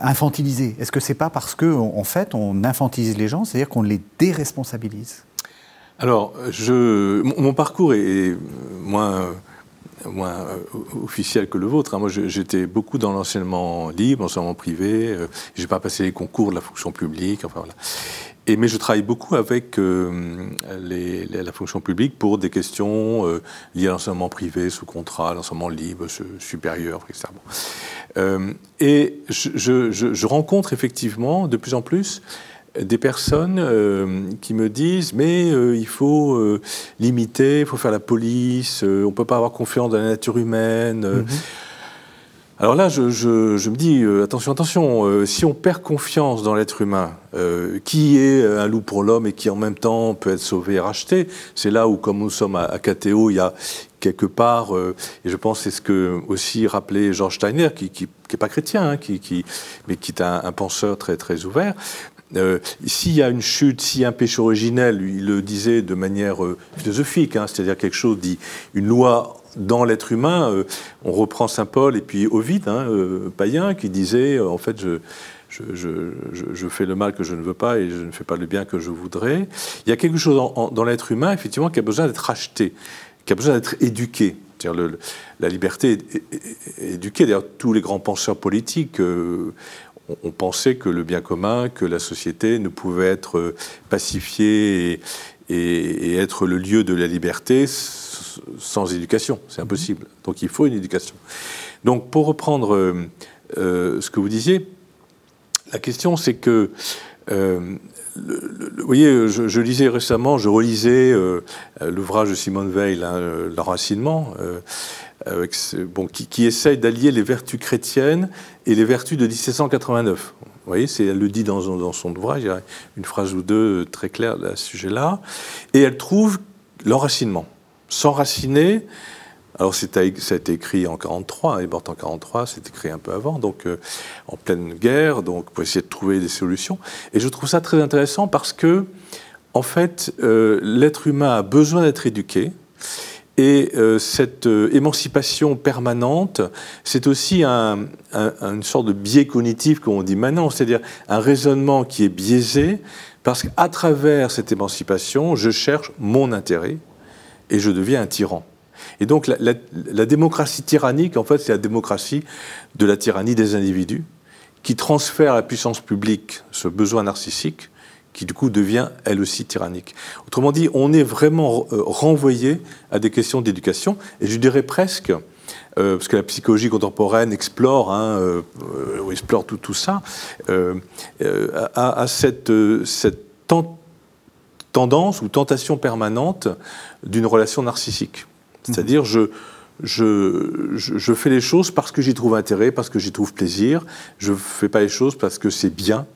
infantiliser. Est-ce que c'est pas parce que en fait on infantilise les gens, c'est-à-dire qu'on les déresponsabilise? Alors, je, mon parcours est moins moins euh, officiel que le vôtre. Hein. Moi, j'étais beaucoup dans l'enseignement libre, l'enseignement privé. Euh, j'ai pas passé les concours de la fonction publique. Enfin voilà. Et, mais je travaille beaucoup avec euh, la fonction publique pour des questions liées à l'enseignement privé, sous contrat, l'enseignement libre, supérieur, etc. et je, rencontre effectivement de plus en plus des personnes euh, qui me disent mais euh, il faut euh, limiter, il faut faire la police, on ne peut pas avoir confiance dans la nature humaine. Mhm. Alors là, je, me dis, attention, attention, si on perd confiance dans l'être humain, qui est un loup pour l'homme et qui en même temps peut être sauvé et racheté, c'est là où, comme nous sommes à, à KTO, il y a quelque part, et je pense c'est ce que aussi rappelait George Steiner, qui n'est pas chrétien, hein, qui, mais qui est un, un, penseur très, très ouvert, euh, s'il y a une chute, s'il y a un péché originel, il le disait de manière euh, philosophique, hein, c'est-à-dire quelque chose dit, une loi dans l'être humain. Euh, on reprend saint Paul et puis Ovide, hein, païen, qui disait en fait je, je, fais le mal que je ne veux pas et je ne fais pas le bien que je voudrais. Il y a quelque chose dans l'être humain, effectivement, qui a besoin d'être racheté, qui a besoin d'être éduqué. Le, la liberté éduquée. D'ailleurs, tous les grands penseurs politiques on, pensait que le bien commun, que la société ne pouvait être euh, pacifiée et, être le lieu de la liberté sans éducation. C'est impossible. Donc il faut une éducation. Donc pour reprendre euh, euh, ce que vous disiez, la question c'est que, vous voyez, je, lisais récemment, je relisais l'ouvrage de Simone Veil, hein, L'enracinement bon, qui, essaye d'allier les vertus chrétiennes et les vertus de 1789. Vous voyez, elle le dit dans, son ouvrage, il y a une phrase ou deux très claires à ce sujet-là. Et elle trouve l'enracinement. S'enraciner, alors ça a été écrit en 43, et en 43, c'est écrit un peu avant, donc euh, en pleine guerre, donc pour essayer de trouver des solutions. Et je trouve ça très intéressant parce que, en fait, euh, l'être humain a besoin d'être éduqué. Et euh, cette émancipation permanente, c'est aussi un, une sorte de biais cognitif, comme on dit maintenant, c'est-à-dire un raisonnement qui est biaisé, parce qu'à travers cette émancipation, je cherche mon intérêt et je deviens un tyran. Et donc la, démocratie tyrannique, en fait, c'est la démocratie de la tyrannie des individus, qui transfère à la puissance publique ce besoin narcissique qui du coup devient elle aussi tyrannique. Autrement dit, on est vraiment euh, renvoyé à des questions d'éducation, et je dirais presque, euh, parce que la psychologie contemporaine explore, hein, euh, explore tout, ça, à, cette, cette tendance ou tentation permanente d'une relation narcissique. C'est-à-dire, je, je, je, fais les choses parce que j'y trouve intérêt, parce que j'y trouve plaisir. Je ne fais pas les choses parce que c'est bien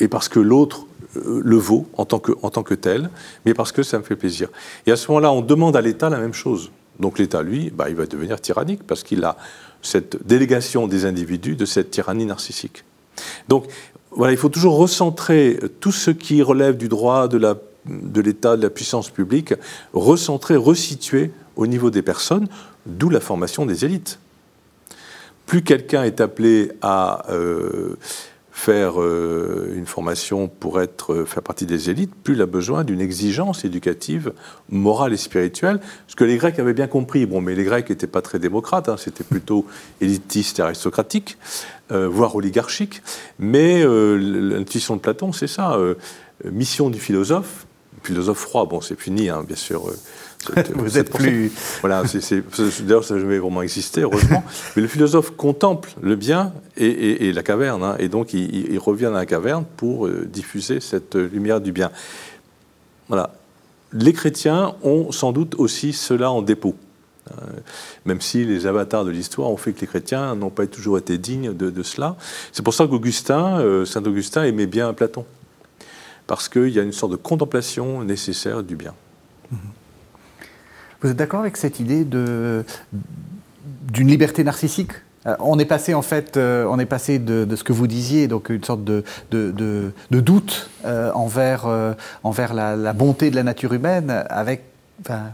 et parce que l'autre euh, le vaut en tant, que, en tant que tel, mais parce que ça me fait plaisir. Et à ce moment-là, on demande à l'État la même chose. Donc l'État, lui, bah, il va devenir tyrannique parce qu'il a cette délégation des individus de cette tyrannie narcissique. Donc voilà, il faut toujours recentrer tout ce qui relève du droit, de l'État, de, de la puissance publique, recentrer, resituer au niveau des personnes, d'où la formation des élites. Plus quelqu'un est appelé à... Euh, faire euh, une formation pour être, euh, faire partie des élites, plus il a besoin d'une exigence éducative, morale et spirituelle, ce que les Grecs avaient bien compris. Bon, mais les Grecs n'étaient pas très démocrates, hein, c'était plutôt élitiste et aristocratique, voire oligarchique. Mais l'intuition de Platon, c'est ça. mission du philosophe, philosophe froid, bon, c'est fini, hein, bien sûr. Vous êtes plus. Voilà, d'ailleurs, ça n'a jamais vraiment existé, heureusement. Mais le philosophe contemple le bien et, la caverne, hein, et donc il, revient dans la caverne pour euh, diffuser cette lumière du bien. Voilà. Les chrétiens ont sans doute aussi cela en dépôt. Euh, même si les avatars de l'histoire ont fait que les chrétiens n'ont pas toujours été dignes de, cela. C'est pour ça qu'Augustin, euh, Saint Augustin aimait bien Platon. Parce qu'il y a une sorte de contemplation nécessaire du bien. Mm-hmm. Vous êtes d'accord avec cette idée d'une liberté narcissique? Euh, on est passé en fait, euh, on est passé de, ce que vous disiez, donc une sorte de, doute euh, envers, envers la, bonté de la nature humaine, avec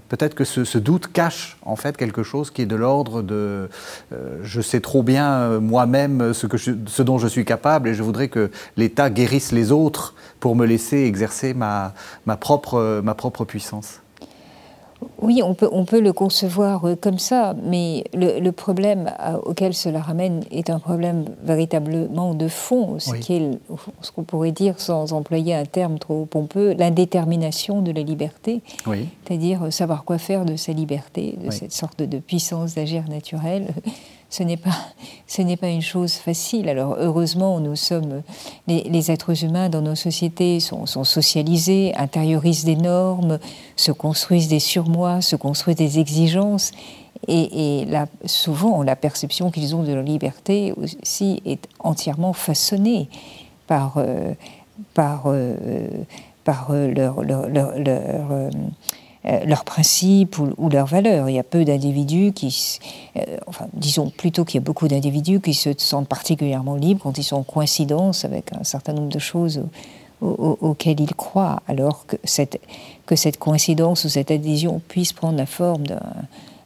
peut-être que ce, doute cache en fait quelque chose qui est de l'ordre de euh, je sais trop bien euh, moi-même ce, ce dont je suis capable et je voudrais que l'État guérisse les autres pour me laisser exercer ma, ma, propre, ma propre puissance. Oui, on peut, on peut le concevoir euh, comme ça, mais le, problème euh, auquel cela ramène est un problème véritablement de fond, ce ce qu'on pourrait dire, sans employer un terme trop pompeux, l'indétermination de la liberté, c'est-à-dire savoir quoi faire de sa liberté, de cette sorte de puissance d'agir naturelle ce n'est pas, ce n'est pas une chose facile. Alors heureusement, nous sommes, les, êtres humains dans nos sociétés sont, socialisés, intériorisent des normes, se construisent des surmois, se construisent des exigences. Et, souvent, la perception qu'ils ont de leur liberté aussi est entièrement façonnée par, euh, par, euh, par euh, leur, leurs principes ou, leurs valeurs. Il y a peu d'individus qui, euh, enfin, disons plutôt qu'il y a beaucoup d'individus qui se sentent particulièrement libres quand ils sont en coïncidence avec un certain nombre de choses auxquelles ils croient, alors que cette, que cette coïncidence ou cette adhésion puisse prendre la forme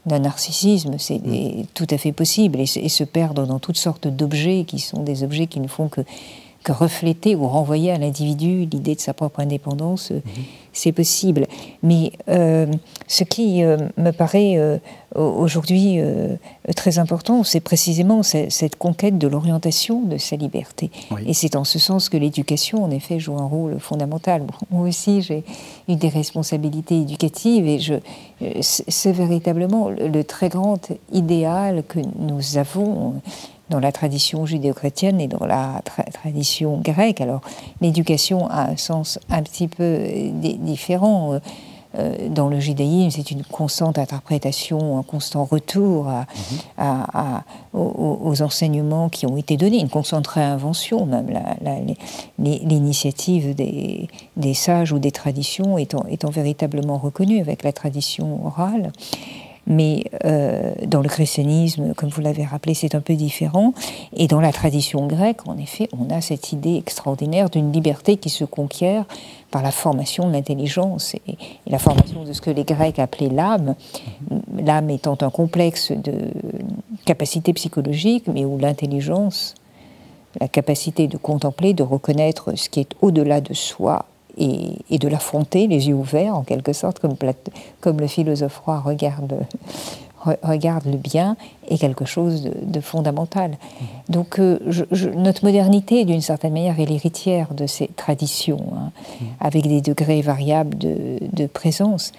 d'un narcissisme, c'est mm. tout à fait possible, et, se perdre dans toutes sortes d'objets qui sont des objets qui ne font que que refléter ou renvoyer à l'individu l'idée de sa propre indépendance, euh, mhm. c'est possible. Mais euh, ce qui euh, me paraît aujourd'hui très important, c'est précisément cette conquête de l'orientation de sa liberté. Et c'est en ce sens que l'éducation, en effet, joue un rôle fondamental. moi aussi, j'ai eu des responsabilités éducatives et je, c'est véritablement le très grand idéal que nous avons dans la tradition judéo-chrétienne et dans la tradition grecque. Alors l'éducation a un sens un petit peu euh, différent. Euh, euh, dans le judaïsme, c'est une constante interprétation, un constant retour à, mhm. aux, enseignements qui ont été donnés, une constante réinvention, même l'initiative des, des, sages ou des traditions étant, étant véritablement reconnue avec la tradition orale. Mais euh, dans le christianisme, comme vous l'avez rappelé, c'est un peu différent. Et dans la tradition grecque, en effet, on a cette idée extraordinaire d'une liberté qui se conquiert par la formation de l'intelligence et, la formation de ce que les Grecs appelaient l'âme, l'âme étant un complexe de capacités psychologiques, mais où l'intelligence, la capacité de contempler, de reconnaître ce qui est au-delà de soi, et, de l'affronter, les yeux ouverts en quelque sorte, comme, comme le philosophe roi regarde, regarde le bien, est quelque chose de, fondamental. Mm-hmm. Donc euh, notre modernité, d'une certaine manière, est l'héritière de ces traditions, hein, mm-hmm. avec des degrés variables de, présence.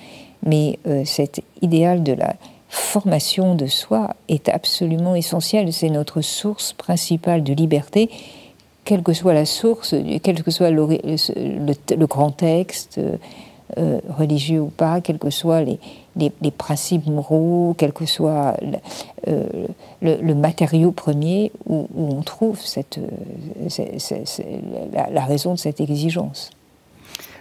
Mais euh, cet idéal de la formation de soi est absolument essentiel. C'est notre source principale de liberté quelle que soit la source, quel que soit le, grand texte, euh, religieux ou pas, quels que soient les, principes moraux, quel que soit le, euh, matériau premier où, on trouve cette, la, raison de cette exigence.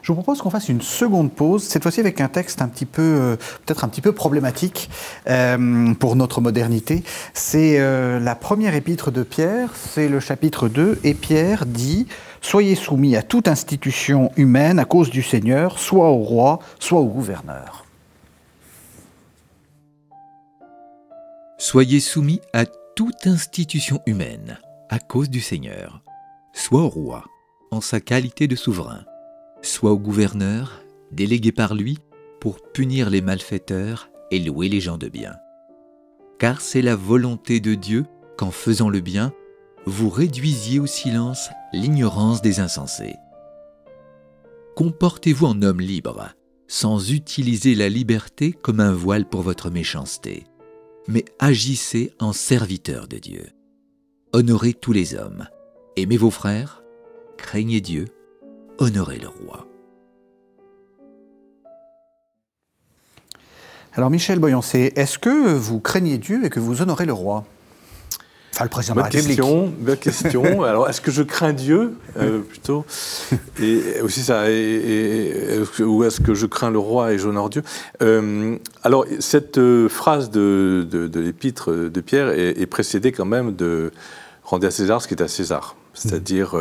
Je vous propose qu'on fasse une seconde pause, cette fois-ci avec un texte un petit peu, euh, peut-être un petit peu problématique euh, pour notre modernité. C'est euh, la première épître de Pierre, c'est le chapitre 2, et Pierre dit Soyez soumis à toute institution humaine à cause du Seigneur, soit au roi, soit au gouverneur. Soyez soumis à toute institution humaine à cause du Seigneur, soit au roi, en sa qualité de souverain soit au gouverneur, délégué par lui pour punir les malfaiteurs et louer les gens de bien. Car c'est la volonté de Dieu qu'en faisant le bien, vous réduisiez au silence l'ignorance des insensés. Comportez-vous en homme libre, sans utiliser la liberté comme un voile pour votre méchanceté, mais agissez en serviteur de Dieu. Honorez tous les hommes, aimez vos frères, craignez Dieu, honorer le roi. Alors Michel Boyancé, est-ce que vous craignez Dieu et que vous honorez le roi? Enfin, le président de la question, bonne question. Alors, est-ce que je crains Dieu euh, plutôt? Et aussi ça, et, ou est-ce que je crains le roi et j'honore Dieu? Euh, Alors, cette euh, phrase de, de, l'épître de Pierre est, précédée quand même de rendez à César ce qui est à César, c'est-à-dire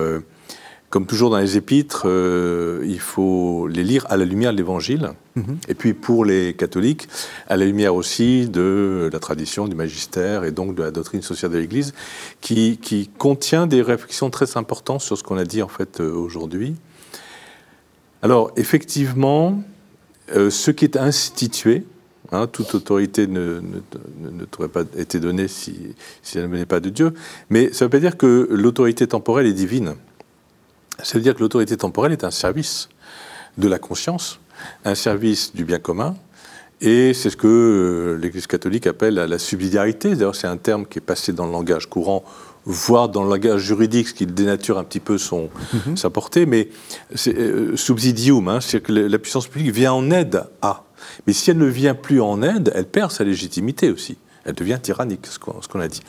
comme toujours dans les épîtres, euh, il faut les lire à la lumière de l'Évangile. Mhm. Et puis pour les catholiques, à la lumière aussi de la tradition, du magistère et donc de la doctrine sociale de l'Église, qui, qui, contient des réflexions très importantes sur ce qu'on a dit en fait euh, aujourd'hui. Alors effectivement, euh, ce qui est institué, hein, toute autorité ne, ne, t'aurait pas été donnée si, si elle ne venait pas de Dieu, mais ça ne veut pas dire que l'autorité temporelle est divine. Ça veut dire que l'autorité temporelle est un service de la conscience, un service du bien commun, et c'est ce que euh, l'Église catholique appelle la subsidiarité. D'ailleurs, c'est un terme qui est passé dans le langage courant, voire dans le langage juridique, ce qui dénature un petit peu son, mhm. sa portée. Mais c'est euh, subsidium, hein, c'est que la puissance publique vient en aide à. Mais si elle ne vient plus en aide, elle perd sa légitimité aussi. Elle devient tyrannique, ce qu'on a dit.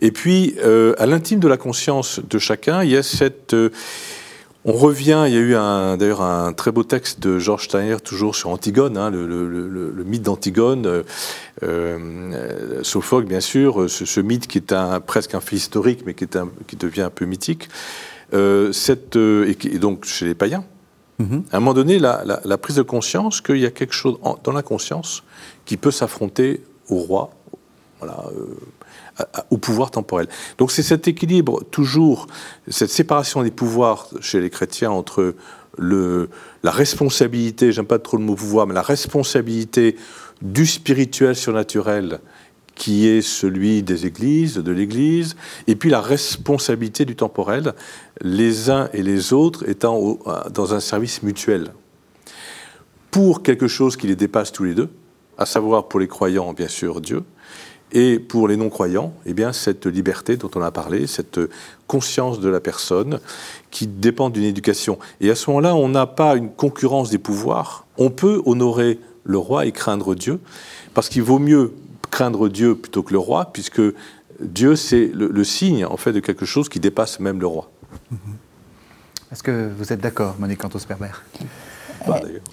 Et puis, euh, à l'intime de la conscience de chacun, il y a cette on revient, il y a eu d'ailleurs un très beau texte de Georges Steiner, toujours sur Antigone, hein, le, mythe d'Antigone, euh, euh, Sophocle bien sûr, ce, mythe qui est un, presque un fait historique, mais qui, est qui devient un peu mythique, euh, cette, et, donc chez les païens. Mm-hmm. À un moment donné, la, prise de conscience qu'il y a quelque chose dans la conscience qui peut s'affronter au roi, voilà, au pouvoir temporel. Donc c'est cet équilibre, toujours, cette séparation des pouvoirs chez les chrétiens entre la responsabilité, j'aime pas trop le mot pouvoir, mais la responsabilité du spirituel surnaturel qui est celui des églises, de l'Église, et puis la responsabilité du temporel, les uns et les autres étant dans un service mutuel. Pour quelque chose qui les dépasse tous les deux, à savoir pour les croyants, bien sûr, Dieu, et pour les non-croyants, eh bien, cette liberté dont on a parlé, cette conscience de la personne qui dépend d'une éducation. Et à ce moment-là, on n'a pas une concurrence des pouvoirs. On peut honorer le roi et craindre Dieu, parce qu'il vaut mieux craindre Dieu plutôt que le roi, puisque Dieu, c'est le, signe, en fait, de quelque chose qui dépasse même le roi. Est-ce que vous êtes d'accord, Monique Cantos-Perber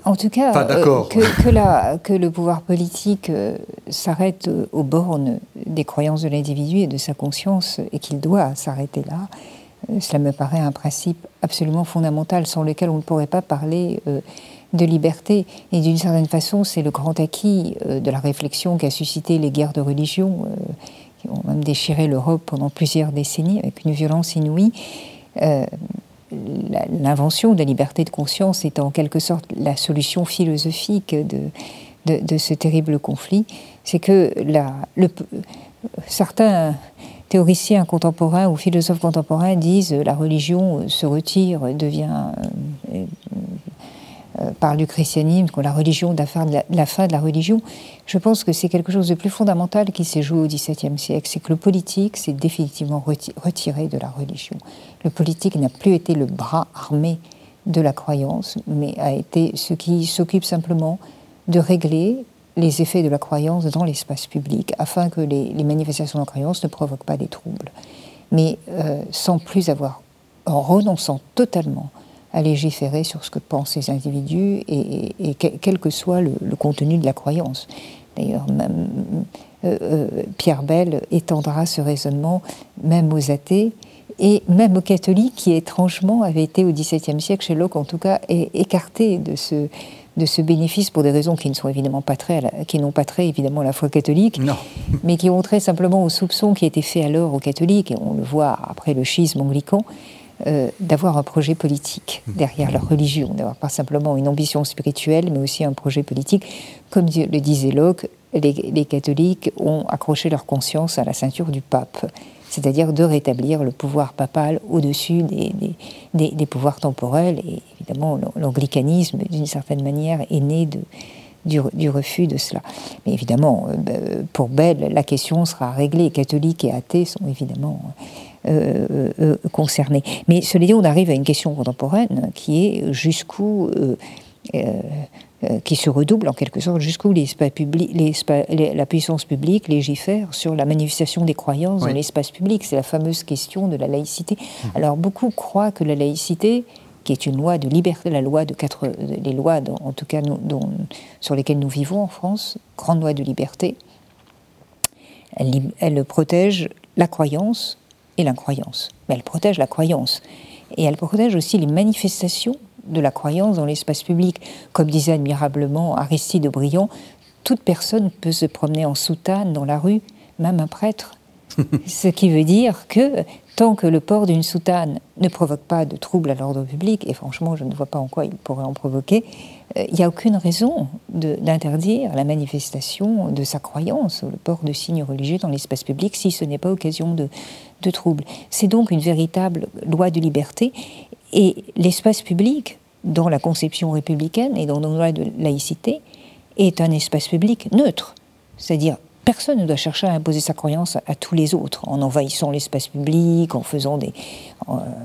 en tout cas, euh, que, que, le pouvoir politique euh, s'arrête euh, aux bornes des croyances de l'individu et de sa conscience, et qu'il doit s'arrêter là, cela me paraît un principe absolument fondamental sans lequel on ne pourrait pas parler de liberté. Et d'une certaine façon, c'est le grand acquis de la réflexion qu'a suscité les guerres de religion, qui ont même déchiré l'Europe pendant plusieurs décennies avec une violence inouïe l'invention de la liberté de conscience est en quelque sorte la solution philosophique de, ce terrible conflit, c'est que le, certains théoriciens contemporains ou philosophes contemporains disent la religion se retire, devient euh, euh, par du christianisme, la religion, de la fin de la religion. Je pense que c'est quelque chose de plus fondamental qui s'est joué au XVIIe siècle, c'est que le politique s'est définitivement retiré de la religion. Le politique n'a plus été le bras armé de la croyance, mais a été ce qui s'occupe simplement de régler les effets de la croyance dans l'espace public, afin que les, manifestations de la croyance ne provoquent pas des troubles. Mais euh, sans plus avoir, en renonçant totalement à légiférer sur ce que pensent ces individus et, quel que soit le, contenu de la croyance. D'ailleurs, euh, euh, Pierre Bell étendra ce raisonnement même aux athées et même aux catholiques qui étrangement avaient été au XVIIe siècle, chez Locke en tout cas, écartés de ce, de ce bénéfice pour des raisons qui ne sont évidemment pas très, qui n'ont pas très évidemment la foi catholique, mais qui ont trait simplement aux soupçons qui étaient faits alors aux catholiques, et on le voit après le schisme anglican, euh, d'avoir un projet politique derrière leur religion, d'avoir pas simplement une ambition spirituelle, mais aussi un projet politique. Comme le disait Locke, les, catholiques ont accroché leur conscience à la ceinture du pape, c'est-à-dire de rétablir le pouvoir papal au-dessus des, des, pouvoirs temporels. Et évidemment, l'anglicanisme, d'une certaine manière, est né de, du, refus de cela. Mais évidemment, euh, pour Bell, la question sera réglée. Catholiques et athées sont évidemment euh, euh, concernés. Mais cela dit, on arrive à une question contemporaine qui est jusqu'où, qui se redouble en quelque sorte, jusqu'où la puissance publique légifère sur la manifestation des croyances dans l'espace public. C'est la fameuse question de la laïcité. Mmh. Alors beaucoup croient que la laïcité qui est une loi de liberté, la loi de quatre, les lois, en tout cas dont, sur lesquelles nous vivons en France, grande loi de liberté, elle, elle protège la croyance et l'incroyance. Mais elle protège la croyance. et elle protège aussi les manifestations de la croyance dans l'espace public. Comme disait admirablement Aristide de Briand, toute personne peut se promener en soutane dans la rue, même un prêtre. Ce qui veut dire que tant que le port d'une soutane ne provoque pas de troubles à l'ordre public, et franchement je ne vois pas en quoi il pourrait en provoquer, euh, il n'y a aucune raison d'interdire la manifestation de sa croyance, le port de signes religieux dans l'espace public, si ce n'est pas occasion de, de troubles. C'est donc une véritable loi de liberté, et l'espace public, dans la conception républicaine et dans nos lois de laïcité, est un espace public neutre, c'est-à-dire Personne ne doit chercher à imposer sa croyance à, tous les autres, en envahissant l'espace public, en faisant des.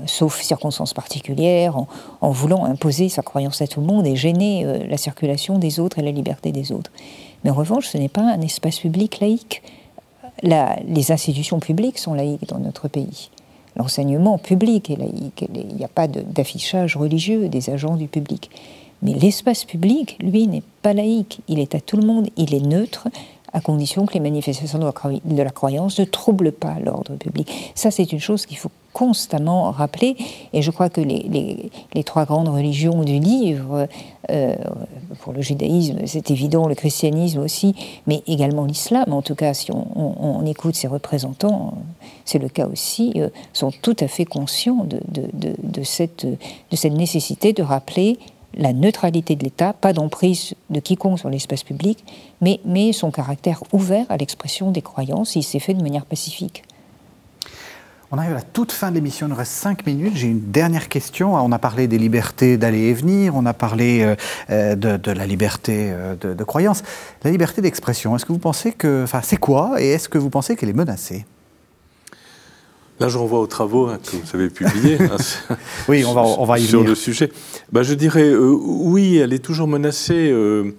sauf circonstances particulières, en, voulant imposer sa croyance à tout le monde et gêner euh, la circulation des autres et la liberté des autres. Mais en revanche, ce n'est pas un espace public laïque. les institutions publiques sont laïques dans notre pays. L'enseignement public est laïque. Il n'y a pas d'affichage religieux des agents du public. Mais l'espace public, lui, n'est pas laïque. Il est à tout le monde, il est neutre, à condition que les manifestations de la croyance ne troublent pas l'ordre public. Ça, c'est une chose qu'il faut constamment rappeler, et je crois que les, trois grandes religions du livre, euh, pour le judaïsme, c'est évident, le christianisme aussi, mais également l'islam, en tout cas, si on, écoute ses représentants, c'est le cas aussi, euh, sont tout à fait conscients de cette nécessité de rappeler la neutralité de l'État, pas d'emprise de quiconque sur l'espace public, mais, son caractère ouvert à l'expression des croyances, il s'est fait de manière pacifique. On arrive à la toute fin de l'émission, il nous reste cinq minutes. J'ai une dernière question. On a parlé des libertés d'aller et venir, on a parlé euh, euh, de, la liberté euh, de, de croyance. La liberté d'expression, est-ce que vous pensez que. Enfin, c'est quoi et est-ce que vous pensez qu'elle est menacée? Là, je renvoie aux travaux hein, que vous avez publiés hein, oui, on va, on va y sur le sujet. Bah, je dirais euh, oui, elle est toujours menacée. Euh,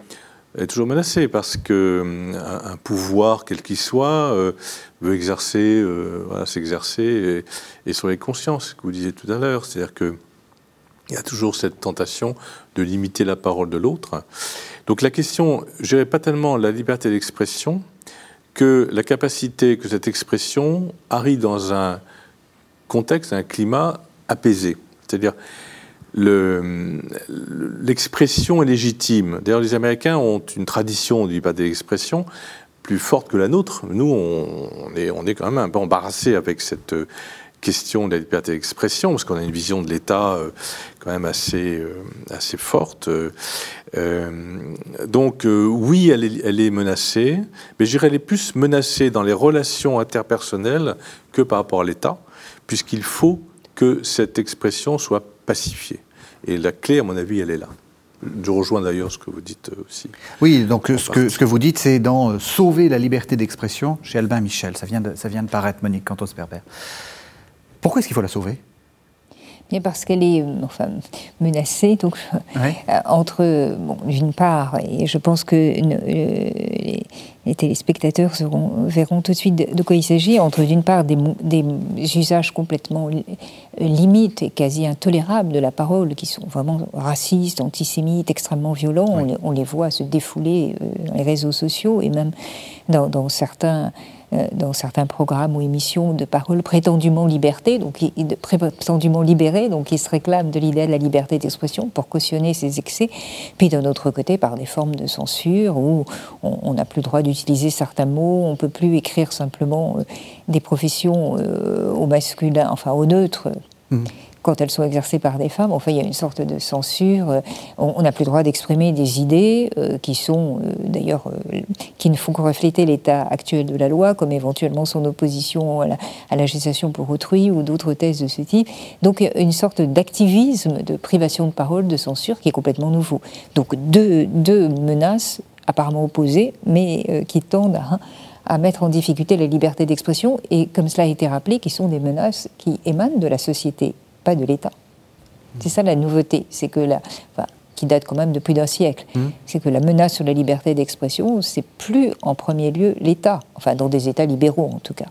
elle est toujours menacée parce que euh, un, pouvoir, quel qu'il soit, veut exercer, voilà, s'exercer et, sur les consciences, que vous disiez tout à l'heure. C'est-à-dire que il y a toujours cette tentation de limiter la parole de l'autre. Donc la question, je dirais pas tellement la liberté d'expression, que la capacité que cette expression arrive dans un contexte, un climat apaisé. C'est-à-dire, l'expression est légitime. D'ailleurs, les Américains ont une tradition du liberté d'expression plus forte que la nôtre. Nous, on, est, on est quand même un peu embarrassé avec cette question de la liberté d'expression, parce qu'on a une vision de l'État euh, quand même assez, euh, assez forte. Euh, donc oui, elle est, elle est menacée, mais je dirais elle est plus menacée dans les relations interpersonnelles que par rapport à l'État, puisqu'il faut que cette expression soit pacifiée. Et la clé, à mon avis, elle est là. Je rejoins d'ailleurs ce que vous dites aussi. Oui, donc ce que, ce que, vous dites, c'est dans Sauver la liberté d'expression chez Albin Michel. Ça vient de, ça vient de paraître, Monique Cantos-Perber. Pourquoi est-ce qu'il faut la sauver? Bien parce qu'elle est enfin, menacée, donc, euh, entre, d'une part, et je pense que euh, les, téléspectateurs verront tout de suite de, quoi il s'agit, entre d'une part des, des, usages complètement limites et quasi intolérables de la parole, qui sont vraiment racistes, antisémites, extrêmement violents, on, les voit se défouler euh, dans les réseaux sociaux et même dans, dans certains dans certains programmes ou émissions de parole prétendument donc prétendument libérée, donc qui se réclament de l'idée de la liberté d'expression pour cautionner ces excès, puis d'un autre côté par des formes de censure où on n'a plus le droit d'utiliser certains mots, on peut plus écrire simplement euh, des professions euh, au masculin, enfin au neutre. Mmh quand elles sont exercées par des femmes. Enfin, il y a une sorte de censure. Euh, on n'a plus le droit d'exprimer des idées euh, qui sont, euh, d'ailleurs, qui ne font que refléter l'état actuel de la loi, comme éventuellement son opposition à la, gestation pour autrui ou d'autres thèses de ce type. Donc, une sorte d'activisme de privation de parole, de censure, qui est complètement nouveau. Donc, deux, deux menaces apparemment opposées, mais qui tendent à à mettre en difficulté la liberté d'expression et, comme cela a été rappelé, qui sont des menaces qui émanent de la société pas de l'État. C'est ça la nouveauté, c'est que la, qui date quand même de plus d'un siècle, mmh. c'est que la menace sur la liberté d'expression, c'est plus en premier lieu l'État, enfin dans des États libéraux en tout cas.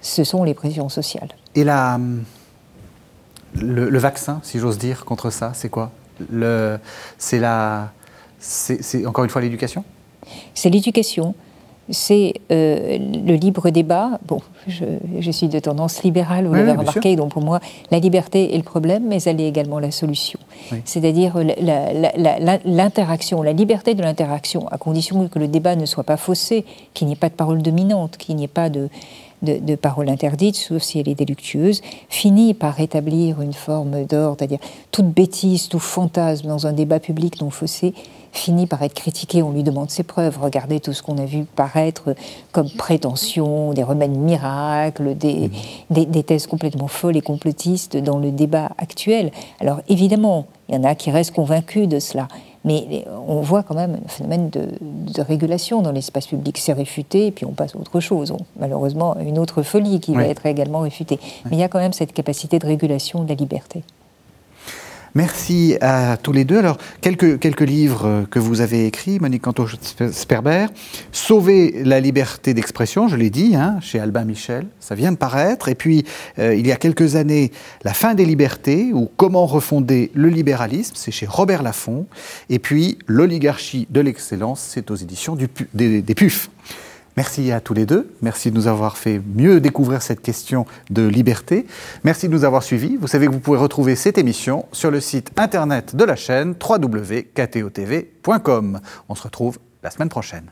Ce sont les pressions sociales. Et la, le, vaccin, si j'ose dire, contre ça, c'est quoi? C'est la, c'est encore une fois l'éducation? C'est l'éducation. C'est euh, le libre débat. Bon, je, suis de tendance libérale, vous l'avez remarqué, donc pour moi, la liberté est le problème, mais elle est également la solution. C'est-à-dire l'interaction, la, liberté de l'interaction, à condition que le débat ne soit pas faussé, qu'il n'y ait pas de parole dominante, qu'il n'y ait pas de, de, parole interdite, sauf si elle est délictueuse, finit par rétablir une forme d'ordre, c'est-à-dire toute bêtise, tout fantasme dans un débat public non faussé finit par être critiqué, on lui demande ses preuves. Regardez tout ce qu'on a vu paraître comme prétention, des remèdes miracles, des, des, thèses complètement folles et complotistes dans le débat actuel. Alors évidemment, il y en a qui restent convaincus de cela. Mais on voit quand même un phénomène de, régulation dans l'espace public. C'est réfuté, et puis on passe à autre chose. malheureusement, une autre folie qui va être également réfutée. Mais il y a quand même cette capacité de régulation de la liberté. Merci à tous les deux. Alors, quelques, quelques livres que vous avez écrits, Monique Canto-Sperber. Sauver la liberté d'expression, je l'ai dit, hein, chez Albin Michel, ça vient de paraître. Et puis, euh, il y a quelques années, La fin des libertés, ou Comment refonder le libéralisme, c'est chez Robert Laffont. Et puis, L'oligarchie de l'excellence, c'est aux éditions des, des PUF. Merci à tous les deux. Merci de nous avoir fait mieux découvrir cette question de liberté. Merci de nous avoir suivis. Vous savez que vous pouvez retrouver cette émission sur le site internet de la chaîne www.ktotv.com. On se retrouve la semaine prochaine.